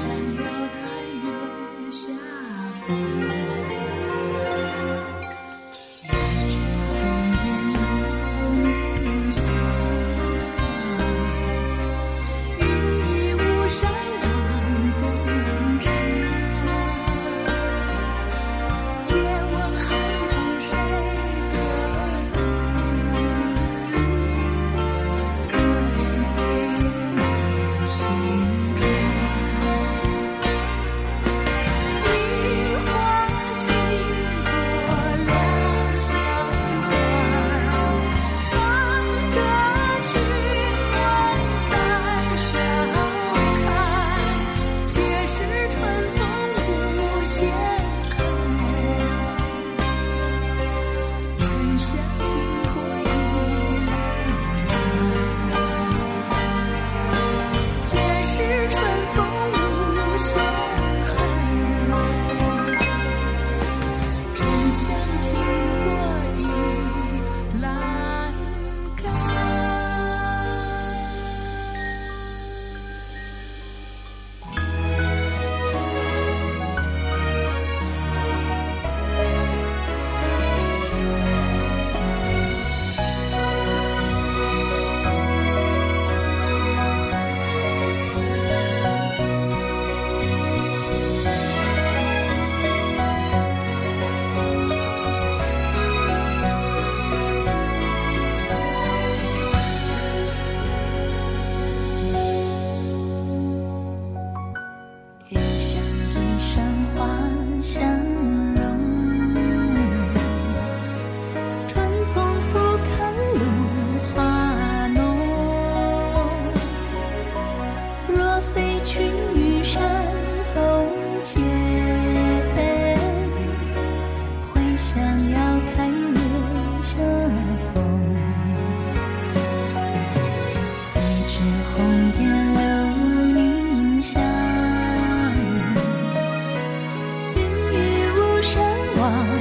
山有台月下逢。下。 아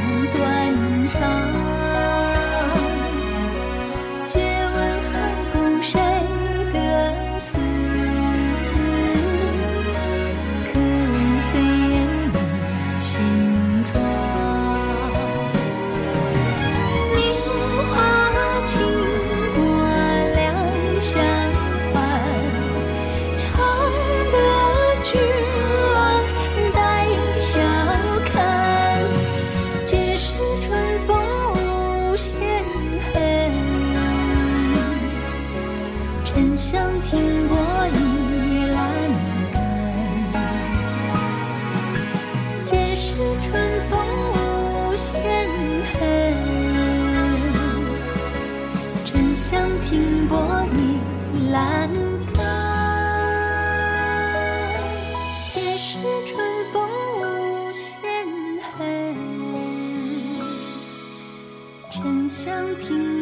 栏杆，皆是春风无限恨。沉香亭。